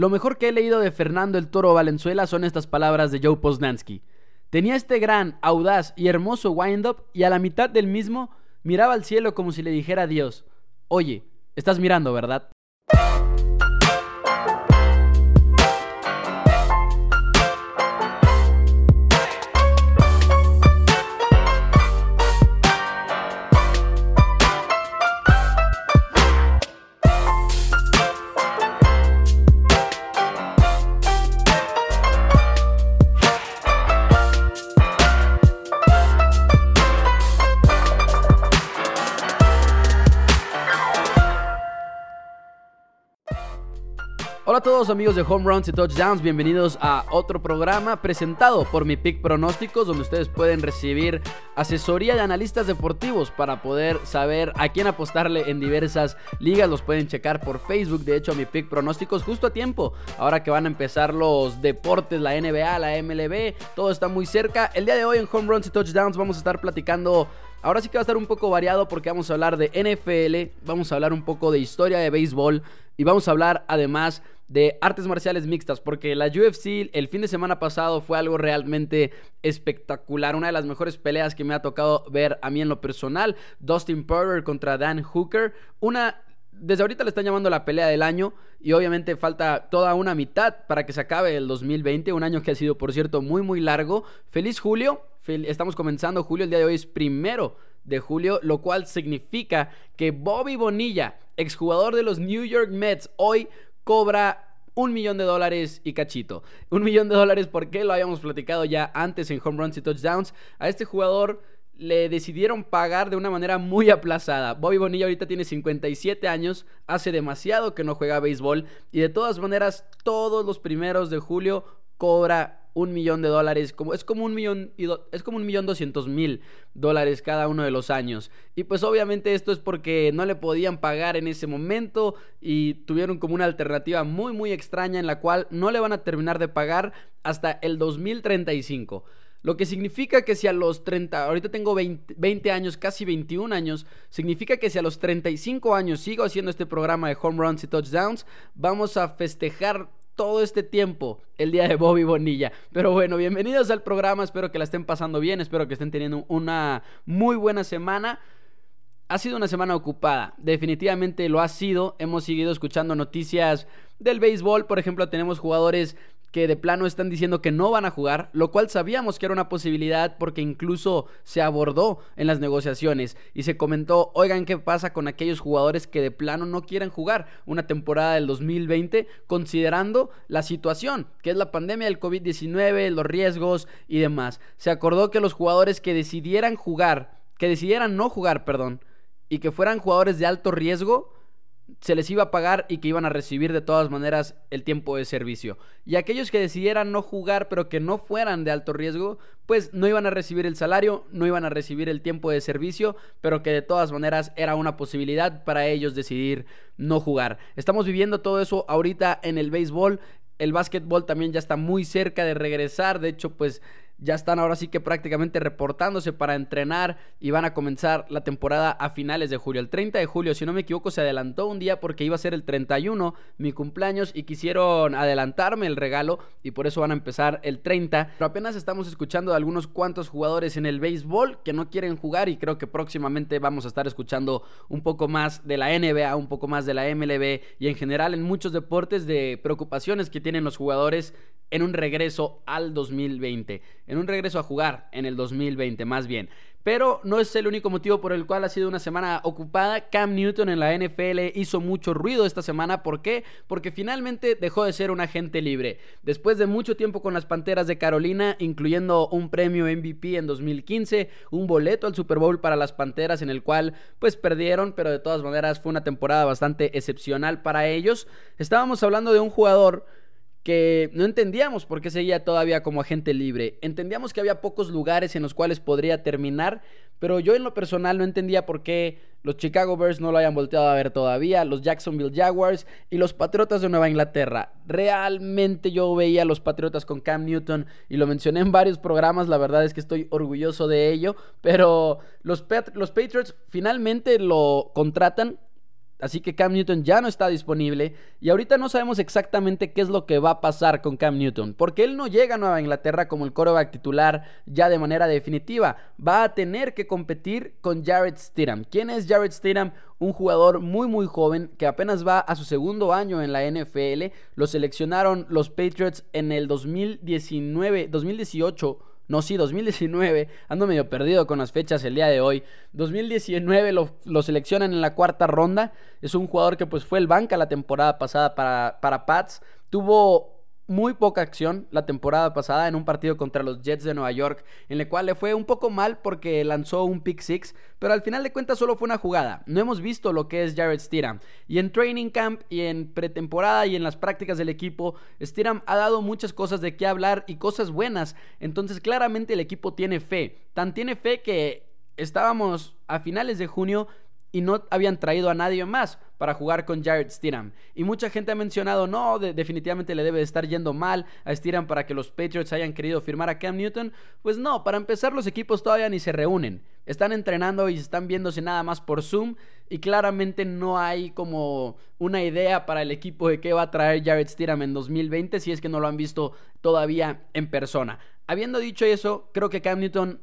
Lo mejor que he leído de Fernando el Toro Valenzuela son estas palabras de Joe Posnansky. Tenía este gran, audaz y hermoso wind-up y a la mitad del mismo miraba al cielo como si le dijera a Dios, oye, estás mirando, ¿verdad? A todos amigos de Home Runs y Touchdowns, bienvenidos a otro programa presentado por mi Pick Pronósticos, donde ustedes pueden recibir asesoría de analistas deportivos para poder saber a quién apostarle en diversas ligas. Los pueden checar por Facebook, de hecho, mi Pick Pronósticos justo a tiempo. Ahora que van a empezar los deportes, la NBA, la MLB, todo está muy cerca. El día de hoy en Home Runs y Touchdowns vamos a estar platicando Ahora sí que va a estar un poco variado porque vamos a hablar de NFL, vamos a hablar un poco de historia de béisbol y vamos a hablar además de artes marciales mixtas, porque la UFC el fin de semana pasado fue algo realmente espectacular, una de las mejores peleas que me ha tocado ver a mí en lo personal, Dustin Poirier contra Dan Hooker, una desde ahorita le están llamando la pelea del año y obviamente falta toda una mitad para que se acabe el 2020, un año que ha sido por cierto muy muy largo. Feliz julio, estamos comenzando julio, el día de hoy es primero de julio, lo cual significa que Bobby Bonilla, exjugador de los New York Mets, hoy cobra un millón de dólares y cachito. Un millón de dólares porque lo habíamos platicado ya antes en home runs y touchdowns. A este jugador le decidieron pagar de una manera muy aplazada. Bobby Bonilla ahorita tiene 57 años, hace demasiado que no juega béisbol y de todas maneras todos los primeros de julio cobra un millón de dólares, como, es como un millón, es como un millón doscientos mil dólares cada uno de los años. Y pues obviamente esto es porque no le podían pagar en ese momento y tuvieron como una alternativa muy muy extraña en la cual no le van a terminar de pagar hasta el 2035. Lo que significa que si a los 30, ahorita tengo 20, 20, años, casi 21 años, significa que si a los 35 años sigo haciendo este programa de home runs y touchdowns, vamos a festejar todo este tiempo el día de Bobby Bonilla. Pero bueno, bienvenidos al programa, espero que la estén pasando bien, espero que estén teniendo una muy buena semana. Ha sido una semana ocupada, definitivamente lo ha sido. Hemos seguido escuchando noticias del béisbol, por ejemplo, tenemos jugadores que de plano están diciendo que no van a jugar, lo cual sabíamos que era una posibilidad porque incluso se abordó en las negociaciones y se comentó, oigan, ¿qué pasa con aquellos jugadores que de plano no quieren jugar una temporada del 2020 considerando la situación, que es la pandemia del COVID-19, los riesgos y demás? Se acordó que los jugadores que decidieran jugar, que decidieran no jugar, perdón, y que fueran jugadores de alto riesgo, se les iba a pagar y que iban a recibir de todas maneras el tiempo de servicio. Y aquellos que decidieran no jugar pero que no fueran de alto riesgo, pues no iban a recibir el salario, no iban a recibir el tiempo de servicio, pero que de todas maneras era una posibilidad para ellos decidir no jugar. Estamos viviendo todo eso ahorita en el béisbol. El básquetbol también ya está muy cerca de regresar. De hecho, pues ya están ahora sí que prácticamente reportándose para entrenar y van a comenzar la temporada a finales de julio. El 30 de julio, si no me equivoco, se adelantó un día porque iba a ser el 31, mi cumpleaños, y quisieron adelantarme el regalo y por eso van a empezar el 30. Pero apenas estamos escuchando de algunos cuantos jugadores en el béisbol que no quieren jugar y creo que próximamente vamos a estar escuchando un poco más de la NBA, un poco más de la MLB y en general en muchos deportes de preocupaciones que tienen los jugadores en un regreso al 2020, en un regreso a jugar en el 2020 más bien. Pero no es el único motivo por el cual ha sido una semana ocupada. Cam Newton en la NFL hizo mucho ruido esta semana. ¿Por qué? Porque finalmente dejó de ser un agente libre. Después de mucho tiempo con las Panteras de Carolina, incluyendo un premio MVP en 2015, un boleto al Super Bowl para las Panteras en el cual pues perdieron, pero de todas maneras fue una temporada bastante excepcional para ellos. Estábamos hablando de un jugador que no entendíamos por qué seguía todavía como agente libre. Entendíamos que había pocos lugares en los cuales podría terminar, pero yo en lo personal no entendía por qué los Chicago Bears no lo hayan volteado a ver todavía, los Jacksonville Jaguars y los Patriotas de Nueva Inglaterra. Realmente yo veía a los Patriotas con Cam Newton y lo mencioné en varios programas, la verdad es que estoy orgulloso de ello, pero los, los Patriots finalmente lo contratan Así que Cam Newton ya no está disponible y ahorita no sabemos exactamente qué es lo que va a pasar con Cam Newton, porque él no llega a Nueva Inglaterra como el coreback titular ya de manera definitiva. Va a tener que competir con Jared Stidham. ¿Quién es Jared Stidham? Un jugador muy muy joven que apenas va a su segundo año en la NFL. Lo seleccionaron los Patriots en el 2019, 2018 no, sí, 2019. Ando medio perdido con las fechas el día de hoy. 2019 lo, seleccionan en la cuarta ronda. Es un jugador que pues fue el banca la temporada pasada para, para Pats. Tuvo muy poca acción la temporada pasada en un partido contra los Jets de Nueva York, en el cual le fue un poco mal porque lanzó un pick six, pero al final de cuentas solo fue una jugada. No hemos visto lo que es Jared Stidham. Y en training camp y en pretemporada y en las prácticas del equipo, Stidham ha dado muchas cosas de qué hablar y cosas buenas. Entonces claramente el equipo tiene fe. Tan tiene fe que estábamos a finales de junio y no habían traído a nadie más para jugar con Jared Stidham. Y mucha gente ha mencionado, no, definitivamente le debe de estar yendo mal a Stidham para que los Patriots hayan querido firmar a Cam Newton. Pues no, para empezar los equipos todavía ni se reúnen. Están entrenando y están viéndose nada más por Zoom y claramente no hay como una idea para el equipo de qué va a traer Jared Stidham en 2020 si es que no lo han visto todavía en persona. Habiendo dicho eso, creo que Cam Newton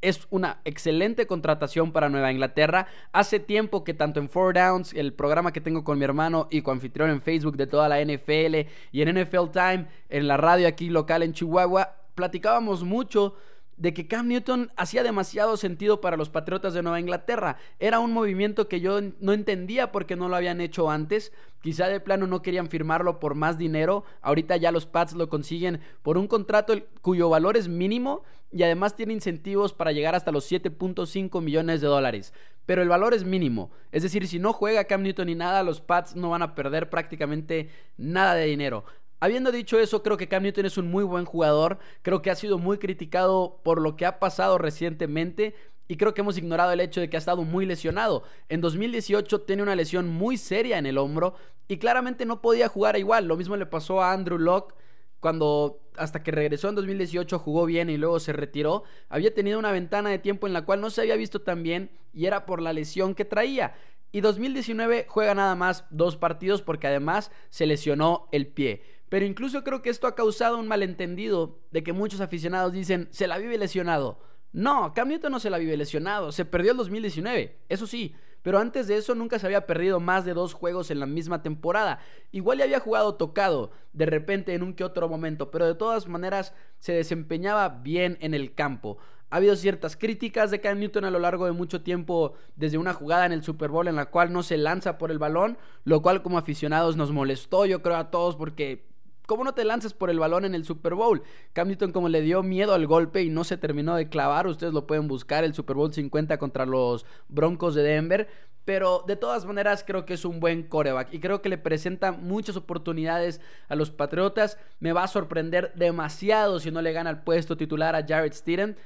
es una excelente contratación para Nueva Inglaterra. Hace tiempo que tanto en Four Downs, el programa que tengo con mi hermano y anfitrión en Facebook de toda la NFL y en NFL Time, en la radio aquí local en Chihuahua, platicábamos mucho de que Cam Newton hacía demasiado sentido para los Patriotas de Nueva Inglaterra. Era un movimiento que yo no entendía porque no lo habían hecho antes. Quizá de plano no querían firmarlo por más dinero. Ahorita ya los Pats lo consiguen por un contrato cuyo valor es mínimo y además tiene incentivos para llegar hasta los 7.5 millones de dólares. Pero el valor es mínimo. Es decir, si no juega Cam Newton ni nada, los Pats no van a perder prácticamente nada de dinero. Habiendo dicho eso, creo que Cam Newton es un muy buen jugador. Creo que ha sido muy criticado por lo que ha pasado recientemente. Y creo que hemos ignorado el hecho de que ha estado muy lesionado. En 2018 tiene una lesión muy seria en el hombro y claramente no podía jugar igual. Lo mismo le pasó a Andrew Locke cuando hasta que regresó en 2018 jugó bien y luego se retiró. Había tenido una ventana de tiempo en la cual no se había visto tan bien y era por la lesión que traía. Y 2019 juega nada más dos partidos porque además se lesionó el pie. Pero incluso creo que esto ha causado un malentendido de que muchos aficionados dicen, se la vive lesionado. No, Cam Newton no se la vive lesionado, se perdió el 2019, eso sí, pero antes de eso nunca se había perdido más de dos juegos en la misma temporada. Igual ya había jugado tocado de repente en un que otro momento, pero de todas maneras se desempeñaba bien en el campo. Ha habido ciertas críticas de Cam Newton a lo largo de mucho tiempo, desde una jugada en el Super Bowl en la cual no se lanza por el balón, lo cual como aficionados nos molestó, yo creo a todos, porque ¿Cómo no te lanzas por el balón en el Super Bowl? Cam Newton como le dio miedo al golpe y no se terminó de clavar, ustedes lo pueden buscar, el Super Bowl 50 contra los Broncos de Denver. Pero de todas maneras creo que es un buen coreback y creo que le presenta muchas oportunidades a los Patriotas. Me va a sorprender demasiado si no le gana el puesto titular a Jared Stidham.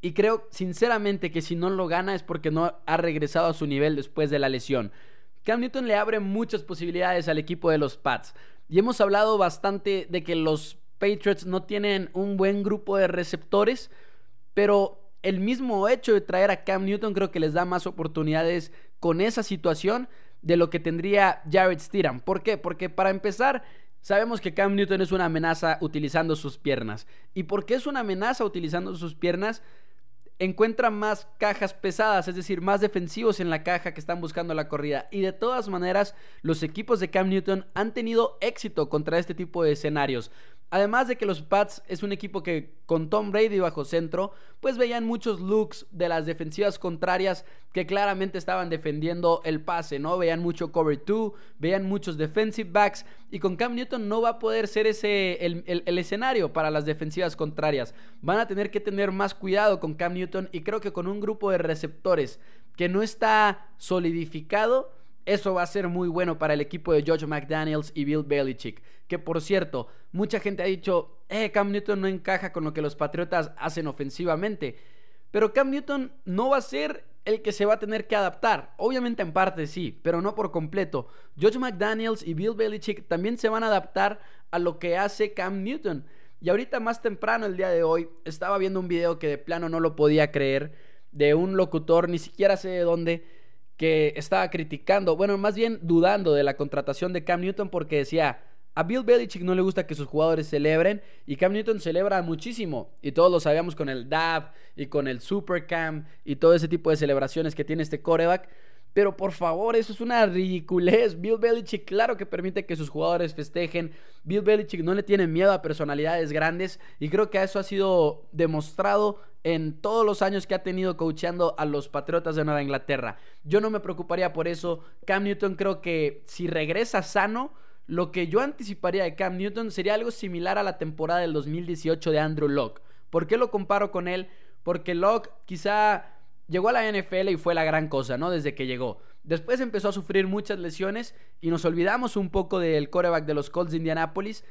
Y creo sinceramente que si no lo gana es porque no ha regresado a su nivel después de la lesión. Cam Newton le abre muchas posibilidades al equipo de los Pats. Y hemos hablado bastante de que los Patriots no tienen un buen grupo de receptores, pero el mismo hecho de traer a Cam Newton creo que les da más oportunidades con esa situación de lo que tendría Jared Stidham. ¿Por qué? Porque para empezar, sabemos que Cam Newton es una amenaza utilizando sus piernas. ¿Y por qué es una amenaza utilizando sus piernas? Encuentran más cajas pesadas, es decir, más defensivos en la caja que están buscando la corrida. Y de todas maneras, los equipos de Cam Newton han tenido éxito contra este tipo de escenarios. Además de que los Pats es un equipo que con Tom Brady bajo centro, pues veían muchos looks de las defensivas contrarias que claramente estaban defendiendo el pase, ¿no? Veían mucho cover 2, veían muchos defensive backs y con Cam Newton no va a poder ser ese el, el escenario para las defensivas contrarias. Van a tener que tener más cuidado con Cam Newton y creo que con un grupo de receptores que no está solidificado, eso va a ser muy bueno para el equipo de George McDaniels y Bill Belichick. Que por cierto, mucha gente ha dicho, eh, Cam Newton no encaja con lo que los Patriotas hacen ofensivamente. Pero Cam Newton no va a ser el que se va a tener que adaptar. Obviamente en parte sí, pero no por completo. George McDaniels y Bill Belichick también se van a adaptar a lo que hace Cam Newton. Y ahorita más temprano el día de hoy estaba viendo un video que de plano no lo podía creer de un locutor, ni siquiera sé de dónde, que estaba criticando, bueno, más bien dudando de la contratación de Cam Newton porque decía, a Bill Belichick no le gusta que sus jugadores celebren y Cam Newton celebra muchísimo y todos lo sabíamos con el DAB y con el Super Cam y todo ese tipo de celebraciones que tiene este coreback. Pero por favor, eso es una ridiculez. Bill Belichick, claro que permite que sus jugadores festejen. Bill Belichick no le tiene miedo a personalidades grandes. Y creo que eso ha sido demostrado en todos los años que ha tenido coacheando a los Patriotas de Nueva Inglaterra. Yo no me preocuparía por eso. Cam Newton creo que si regresa sano, lo que yo anticiparía de Cam Newton sería algo similar a la temporada del 2018 de Andrew Locke. ¿Por qué lo comparo con él? Porque Locke quizá llegó a la NFL y fue la gran cosa, ¿no? Desde que llegó. Después empezó a sufrir muchas lesiones y nos olvidamos un poco del coreback de los Colts de Indianapolis.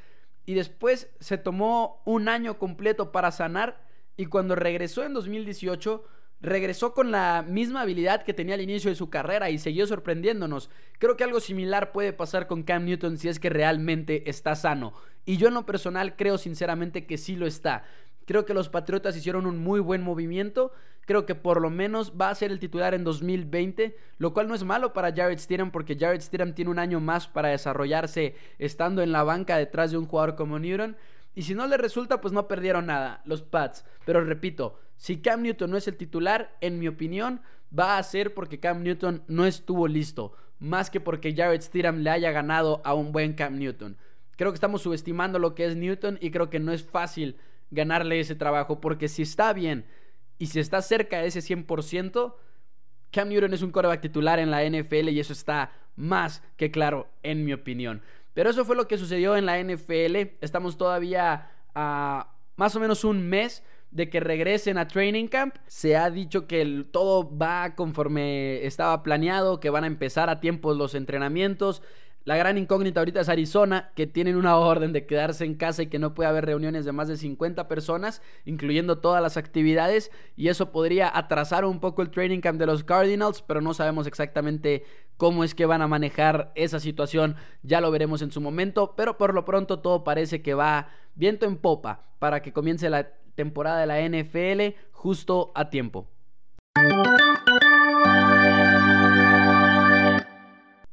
Y después se tomó un año completo para sanar y cuando regresó en 2018 regresó con la misma habilidad que tenía al inicio de su carrera y siguió sorprendiéndonos. Creo que algo similar puede pasar con Cam Newton si es que realmente está sano. Y yo en lo personal creo sinceramente que sí lo está. Creo que los Patriotas hicieron un muy buen movimiento. Creo que por lo menos va a ser el titular en 2020, lo cual no es malo para Jared Stidham porque Jared Stidham tiene un año más para desarrollarse estando en la banca detrás de un jugador como Newton. Y si no le resulta, pues no perdieron nada, los Pats. Pero repito, si Cam Newton no es el titular, en mi opinión, va a ser porque Cam Newton no estuvo listo. Más que porque Jared Stidham le haya ganado a un buen Cam Newton. Creo que estamos subestimando lo que es Newton y creo que no es fácil ganarle ese trabajo, porque si está bien y si está cerca de ese 100%, Cam Newton es un coreback titular en la NFL y eso está más que claro en mi opinión. Pero eso fue lo que sucedió en la NFL. Estamos todavía a más o menos un mes de que regresen a Training Camp. Se ha dicho que todo va conforme estaba planeado, que van a empezar a tiempos los entrenamientos. La gran incógnita ahorita es Arizona, que tienen una orden de quedarse en casa y que no puede haber reuniones de más de 50 personas, incluyendo todas las actividades, y eso podría atrasar un poco el training camp de los Cardinals, pero no sabemos exactamente cómo es que van a manejar esa situación, ya lo veremos en su momento, pero por lo pronto todo parece que va viento en popa para que comience la temporada de la NFL justo a tiempo.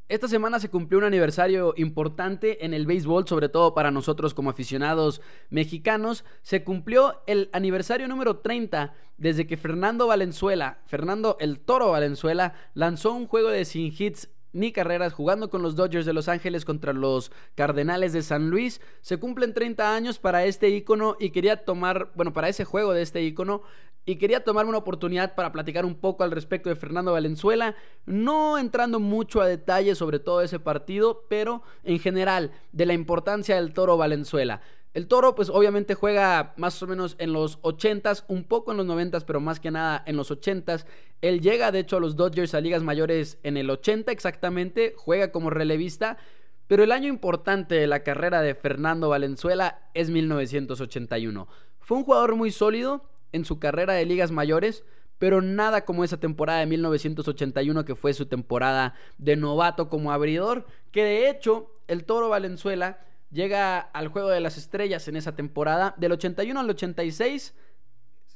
Esta semana se cumplió un aniversario importante en el béisbol, sobre todo para nosotros como aficionados mexicanos. Se cumplió el aniversario número 30 desde que Fernando Valenzuela, Fernando el Toro Valenzuela, lanzó un juego de sin hits ni carreras jugando con los Dodgers de Los Ángeles contra los Cardenales de San Luis. Se cumplen 30 años para este icono y quería tomar, bueno, para ese juego de este icono y quería tomar una oportunidad para platicar un poco al respecto de Fernando Valenzuela, no entrando mucho a detalle sobre todo ese partido, pero en general de la importancia del Toro Valenzuela. El Toro pues obviamente juega más o menos en los 80s, un poco en los 90s, pero más que nada en los 80s. Él llega de hecho a los Dodgers a ligas mayores en el 80 exactamente, juega como relevista, pero el año importante de la carrera de Fernando Valenzuela es 1981. Fue un jugador muy sólido, en su carrera de ligas mayores, pero nada como esa temporada de 1981 que fue su temporada de novato como abridor, que de hecho el Toro Valenzuela llega al Juego de las Estrellas en esa temporada, del 81 al 86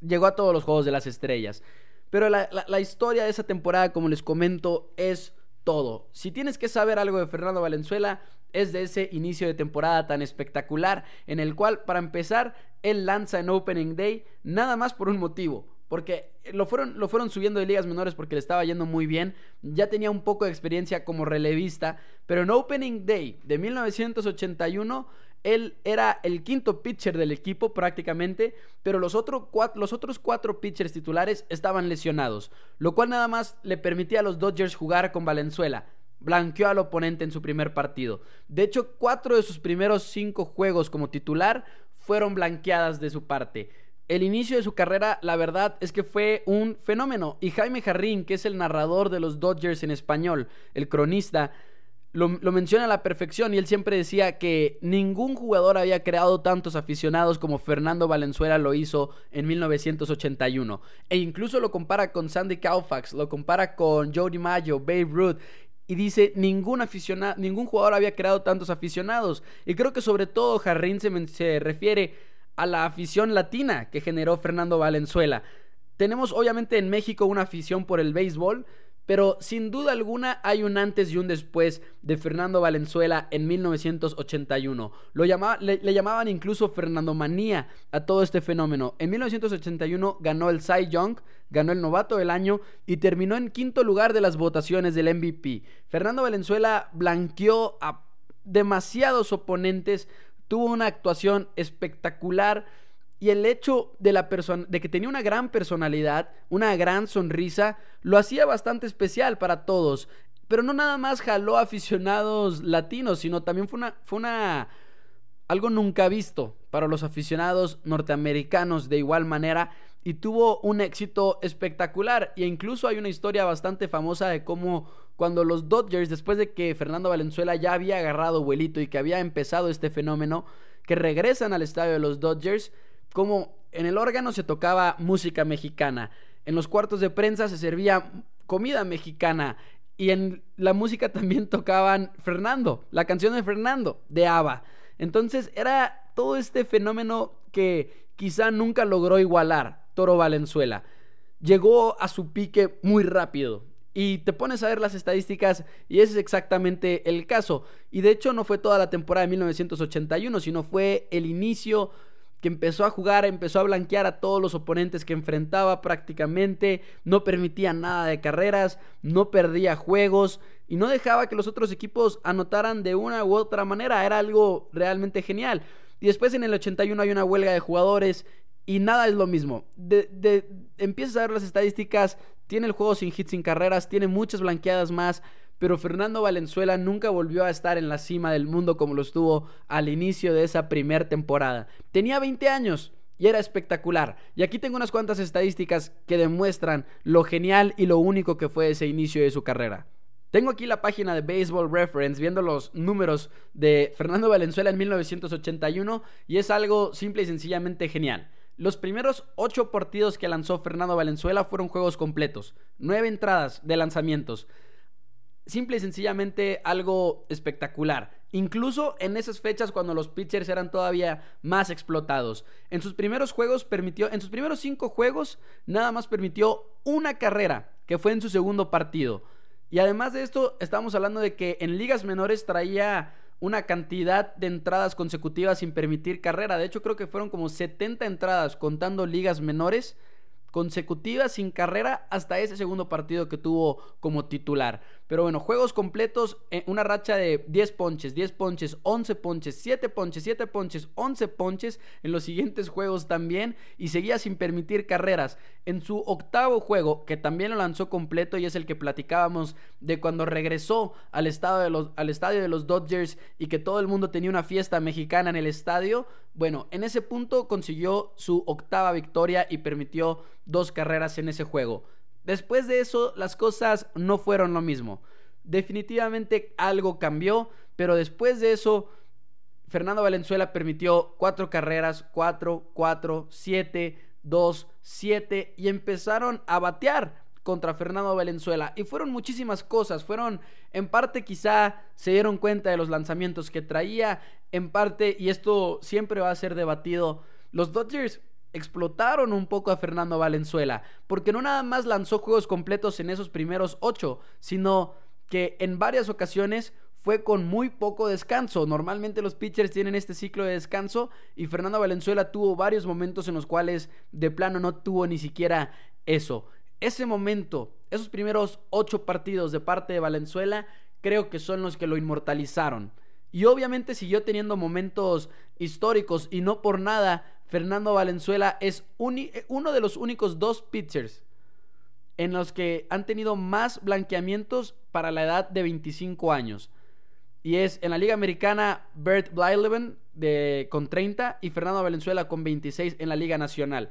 llegó a todos los Juegos de las Estrellas. Pero la, historia de esa temporada, como les comento, es todo. Si tienes que saber algo de Fernando Valenzuela, es de ese inicio de temporada tan espectacular en el cual, para empezar, él lanza en Opening Day nada más por un motivo. Porque lo fueron, lo fueron subiendo de ligas menores porque le estaba yendo muy bien. Ya tenía un poco de experiencia como relevista. Pero en Opening Day de 1981 él era el quinto pitcher del equipo prácticamente, pero los, los, otros cuatro pitchers titulares estaban lesionados, lo cual nada más le permitía a los Dodgers jugar con Valenzuela blanqueó al oponente en su primer partido. De hecho, cuatro de sus primeros cinco juegos como titular fueron blanqueadas de su parte. El inicio de su carrera, la verdad es que fue un fenómeno. Y Jaime Jarrín, que es el narrador de los Dodgers en español, el cronista, lo, menciona a la perfección y él siempre decía que ningún jugador había creado tantos aficionados como Fernando Valenzuela lo hizo en 1981. E incluso lo compara con Sandy Koufax, lo compara con Joe DiMaggio, Babe Ruth y dice ningún aficionado, ningún jugador había creado tantos aficionados. Y creo que sobre todo Jarrín se, se refiere a la afición latina que generó Fernando Valenzuela. Tenemos obviamente en México una afición por el béisbol, pero sin duda alguna hay un antes y un después de Fernando Valenzuela en 1981. Lo le, le, llamaban incluso Fernando Manía a todo este fenómeno. En 1981 ganó el Cy Young, ganó el novato del año y terminó en quinto lugar de las votaciones del MVP. Fernando Valenzuela blanqueó a demasiados oponentes, tuvo una actuación espectacular y el hecho de, la de que tenía una gran personalidad, una gran sonrisa, lo hacía bastante especial para todos. Pero no nada más jaló aficionados latinos, sino también fue una, fue una algo nunca visto para los aficionados norteamericanos de igual manera y tuvo un éxito espectacular e incluso hay una historia bastante famosa de cómo cuando los Dodgers después de que Fernando Valenzuela ya había agarrado vuelito y que había empezado este fenómeno que regresan al estadio de los Dodgers como en el órgano se tocaba música mexicana, en los cuartos de prensa se servía comida mexicana y en la música también tocaban Fernando, la canción de Fernando, de ABBA. Entonces era todo este fenómeno que quizá nunca logró igualar Toro Valenzuela. Llegó a su pique muy rápido. Y te pones a ver las estadísticas y ese es exactamente el caso. Y de hecho no fue toda la temporada de 1981, sino fue el inicio que empezó a jugar, empezó a blanquear a todos los oponentes que enfrentaba prácticamente, no permitía nada de carreras, no perdía juegos y no dejaba que los otros equipos anotaran de una u otra manera, era algo realmente genial. Y después en el 81 hay una huelga de jugadores y nada es lo mismo. De, empiezas a ver las estadísticas, tiene el juego sin hits, sin carreras, tiene muchas blanqueadas más, pero Fernando Valenzuela nunca volvió a estar en la cima del mundo como lo estuvo al inicio de esa primera temporada. Tenía 20 años y era espectacular. Y aquí tengo unas cuantas estadísticas que demuestran lo genial y lo único que fue ese inicio de su carrera. Tengo aquí la página de Baseball Reference viendo los números de Fernando Valenzuela en 1981 y es algo simple y sencillamente genial. Los primeros ocho partidos que lanzó Fernando Valenzuela fueron juegos completos, nueve entradas de lanzamientos simple y sencillamente algo espectacular. Incluso en esas fechas cuando los pitchers eran todavía más explotados. En sus primeros juegos permitió, en sus primeros cinco juegos, nada más permitió una carrera, que fue en su segundo partido. Y además de esto, estamos hablando de que en ligas menores traía una cantidad de entradas consecutivas sin permitir carrera. De hecho, creo que fueron como 70 entradas contando ligas menores consecutiva sin carrera hasta ese segundo partido que tuvo como titular. Pero bueno, juegos completos, eh, una racha de 10 ponches, 10 ponches, 11 ponches, 7 ponches, 7 ponches, 11 ponches en los siguientes juegos también y seguía sin permitir carreras. En su octavo juego, que también lo lanzó completo y es el que platicábamos de cuando regresó al estadio de los, al estadio de los Dodgers y que todo el mundo tenía una fiesta mexicana en el estadio, bueno, en ese punto consiguió su octava victoria y permitió dos carreras en ese juego. Después de eso, las cosas no fueron lo mismo. Definitivamente algo cambió, pero después de eso, Fernando Valenzuela permitió cuatro carreras, cuatro, cuatro, siete, dos, siete, y empezaron a batear contra Fernando Valenzuela. Y fueron muchísimas cosas. Fueron, en parte quizá se dieron cuenta de los lanzamientos que traía. En parte, y esto siempre va a ser debatido, los Dodgers explotaron un poco a Fernando Valenzuela. Porque no nada más lanzó juegos completos en esos primeros ocho, sino que en varias ocasiones fue con muy poco descanso. Normalmente los pitchers tienen este ciclo de descanso y Fernando Valenzuela tuvo varios momentos en los cuales de plano no tuvo ni siquiera eso ese momento, esos primeros ocho partidos de parte de Valenzuela, creo que son los que lo inmortalizaron. Y obviamente siguió teniendo momentos históricos y no por nada Fernando Valenzuela es uno de los únicos dos pitchers en los que han tenido más blanqueamientos para la edad de 25 años. Y es en la Liga Americana Bert Blyleven de, con 30 y Fernando Valenzuela con 26 en la Liga Nacional.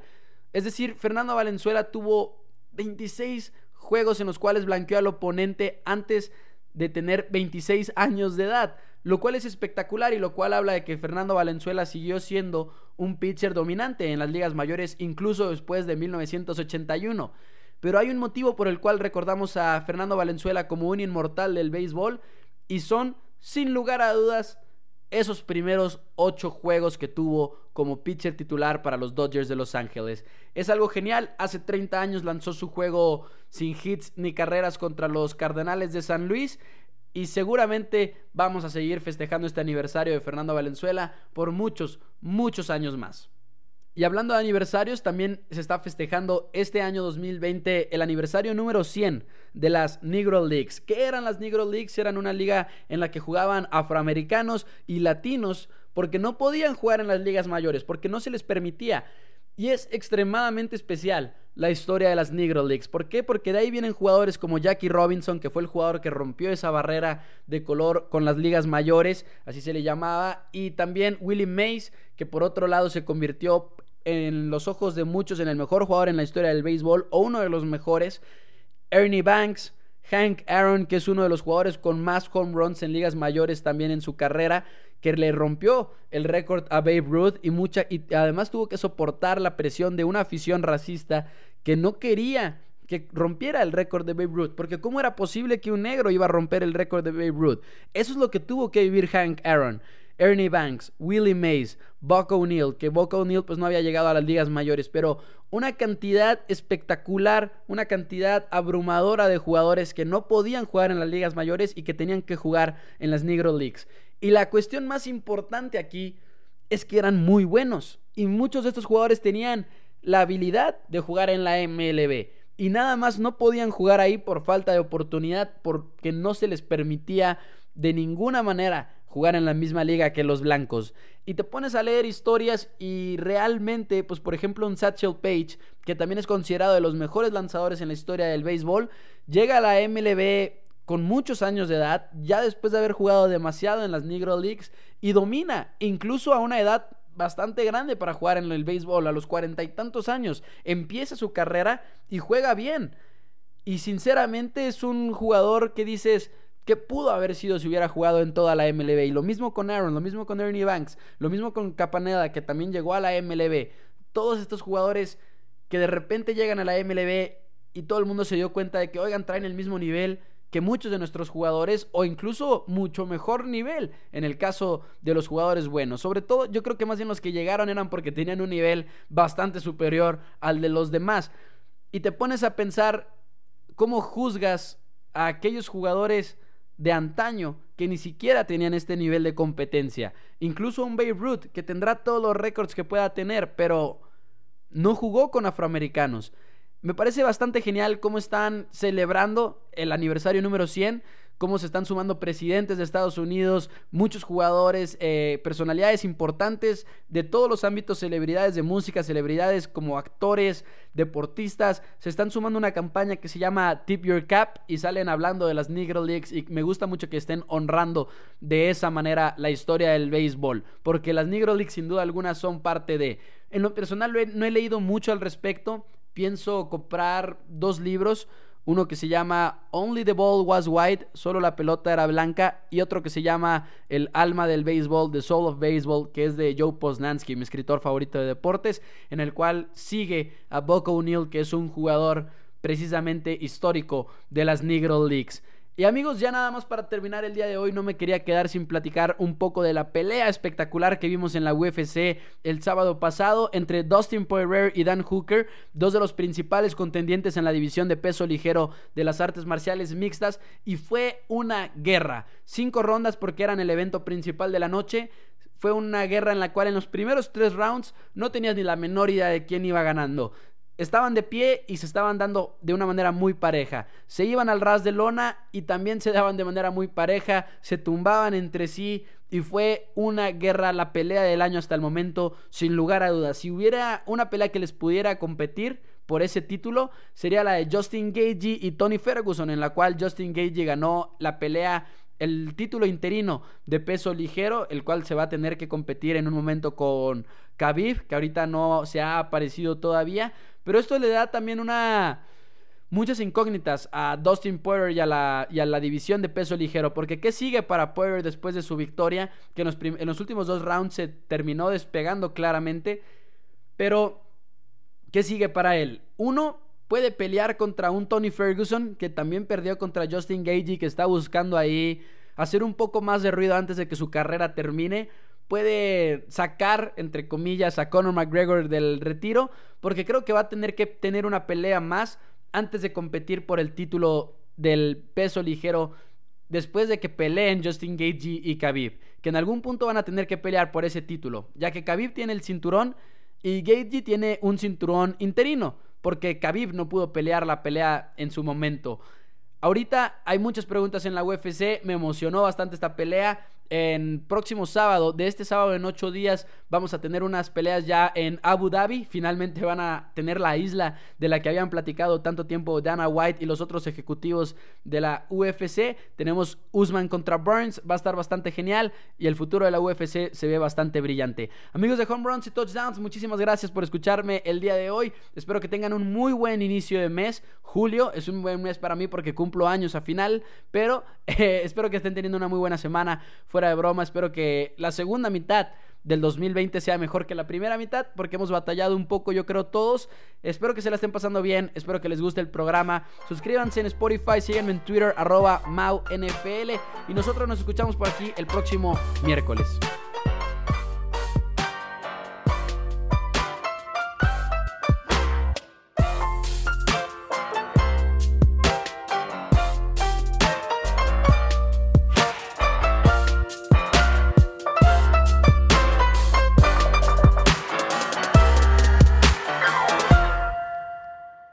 Es decir, Fernando Valenzuela tuvo 26 juegos en los cuales blanqueó al oponente antes de tener 26 años de edad, lo cual es espectacular y lo cual habla de que Fernando Valenzuela siguió siendo un pitcher dominante en las ligas mayores incluso después de 1981. Pero hay un motivo por el cual recordamos a Fernando Valenzuela como un inmortal del béisbol y son, sin lugar a dudas, esos primeros ocho juegos que tuvo como pitcher titular para los Dodgers de Los Ángeles. Es algo genial, hace 30 años lanzó su juego sin hits ni carreras contra los Cardenales de San Luis y seguramente vamos a seguir festejando este aniversario de Fernando Valenzuela por muchos, muchos años más. Y hablando de aniversarios, también se está festejando este año 2020 el aniversario número 100 de las Negro Leagues. ¿Qué eran las Negro Leagues? Eran una liga en la que jugaban afroamericanos y latinos porque no podían jugar en las ligas mayores, porque no se les permitía. Y es extremadamente especial la historia de las Negro Leagues. ¿Por qué? Porque de ahí vienen jugadores como Jackie Robinson, que fue el jugador que rompió esa barrera de color con las ligas mayores, así se le llamaba, y también Willie Mays, que por otro lado se convirtió en los ojos de muchos en el mejor jugador en la historia del béisbol o uno de los mejores. Ernie Banks, Hank Aaron, que es uno de los jugadores con más home runs en ligas mayores también en su carrera, que le rompió el récord a Babe Ruth y mucha y además tuvo que soportar la presión de una afición racista que no quería que rompiera el récord de Babe Ruth, porque cómo era posible que un negro iba a romper el récord de Babe Ruth. Eso es lo que tuvo que vivir Hank Aaron. Ernie Banks, Willie Mays, Buck O'Neill, que Buck O'Neill pues no había llegado a las ligas mayores, pero una cantidad espectacular, una cantidad abrumadora de jugadores que no podían jugar en las ligas mayores y que tenían que jugar en las Negro Leagues. Y la cuestión más importante aquí es que eran muy buenos y muchos de estos jugadores tenían la habilidad de jugar en la MLB y nada más no podían jugar ahí por falta de oportunidad porque no se les permitía de ninguna manera jugar en la misma liga que los blancos. Y te pones a leer historias y realmente, pues por ejemplo un Satchel Page, que también es considerado de los mejores lanzadores en la historia del béisbol, llega a la MLB con muchos años de edad, ya después de haber jugado demasiado en las Negro Leagues y domina, incluso a una edad bastante grande para jugar en el béisbol, a los cuarenta y tantos años, empieza su carrera y juega bien. Y sinceramente es un jugador que dices, que pudo haber sido si hubiera jugado en toda la MLB. Y lo mismo con Aaron, lo mismo con Ernie Banks, lo mismo con Capaneda, que también llegó a la MLB. Todos estos jugadores que de repente llegan a la MLB y todo el mundo se dio cuenta de que, oigan, traen el mismo nivel que muchos de nuestros jugadores o incluso mucho mejor nivel en el caso de los jugadores buenos. Sobre todo yo creo que más bien los que llegaron eran porque tenían un nivel bastante superior al de los demás. Y te pones a pensar cómo juzgas a aquellos jugadores de antaño que ni siquiera tenían este nivel de competencia. Incluso un Babe Ruth que tendrá todos los récords que pueda tener, pero no jugó con afroamericanos. Me parece bastante genial cómo están celebrando el aniversario número 100 cómo se están sumando presidentes de Estados Unidos, muchos jugadores, eh, personalidades importantes de todos los ámbitos, celebridades de música, celebridades como actores, deportistas, se están sumando una campaña que se llama Tip Your Cap y salen hablando de las Negro Leagues y me gusta mucho que estén honrando de esa manera la historia del béisbol, porque las Negro Leagues sin duda alguna son parte de... En lo personal no he leído mucho al respecto, pienso comprar dos libros uno que se llama Only the Ball Was White, solo la pelota era blanca, y otro que se llama El alma del béisbol, The Soul of Baseball, que es de Joe Posnanski, mi escritor favorito de deportes, en el cual sigue a Buck O'Neill, que es un jugador precisamente histórico de las Negro Leagues. Y amigos, ya nada más para terminar el día de hoy, no me quería quedar sin platicar un poco de la pelea espectacular que vimos en la UFC el sábado pasado entre Dustin Poirier y Dan Hooker, dos de los principales contendientes en la división de peso ligero de las artes marciales mixtas, y fue una guerra. Cinco rondas porque eran el evento principal de la noche. Fue una guerra en la cual en los primeros tres rounds no tenías ni la menor idea de quién iba ganando. Estaban de pie y se estaban dando de una manera muy pareja. Se iban al ras de lona y también se daban de manera muy pareja, se tumbaban entre sí y fue una guerra, la pelea del año hasta el momento, sin lugar a dudas. Si hubiera una pelea que les pudiera competir por ese título, sería la de Justin Gagey y Tony Ferguson, en la cual Justin Gagey ganó la pelea el título interino de peso ligero, el cual se va a tener que competir en un momento con Khabib, que ahorita no se ha aparecido todavía, pero esto le da también una muchas incógnitas a Dustin Poirier y a, la, y a la división de peso ligero. Porque ¿qué sigue para Poirier después de su victoria? Que en los, en los, últimos dos rounds se terminó despegando claramente. Pero, ¿qué sigue para él? Uno, puede pelear contra un Tony Ferguson, que también perdió contra Justin Gagey, que está buscando ahí hacer un poco más de ruido antes de que su carrera termine, puede sacar, entre comillas, a Conor McGregor del retiro, porque creo que va a tener que tener una pelea más antes de competir por el título del peso ligero después de que peleen Justin Gaethje y Khabib, que en algún punto van a tener que pelear por ese título, ya que Khabib tiene el cinturón y Gaethje tiene un cinturón interino, porque Khabib no pudo pelear la pelea en su momento. Ahorita hay muchas preguntas en la UFC, me emocionó bastante esta pelea en próximo sábado, de este sábado en ocho días, vamos a tener unas peleas ya en Abu Dhabi. Finalmente van a tener la isla de la que habían platicado tanto tiempo Dana White y los otros ejecutivos de la UFC. Tenemos Usman contra Burns, va a estar bastante genial y el futuro de la UFC se ve bastante brillante. Amigos de Home Runs y Touchdowns, muchísimas gracias por escucharme el día de hoy. Espero que tengan un muy buen inicio de mes. Julio es un buen mes para mí porque cumplo años a final, pero eh, espero que estén teniendo una muy buena semana de broma, espero que la segunda mitad del 2020 sea mejor que la primera mitad, porque hemos batallado un poco, yo creo, todos. Espero que se la estén pasando bien, espero que les guste el programa. Suscríbanse en Spotify, síganme en Twitter, arroba MauNFL. Y nosotros nos escuchamos por aquí el próximo miércoles.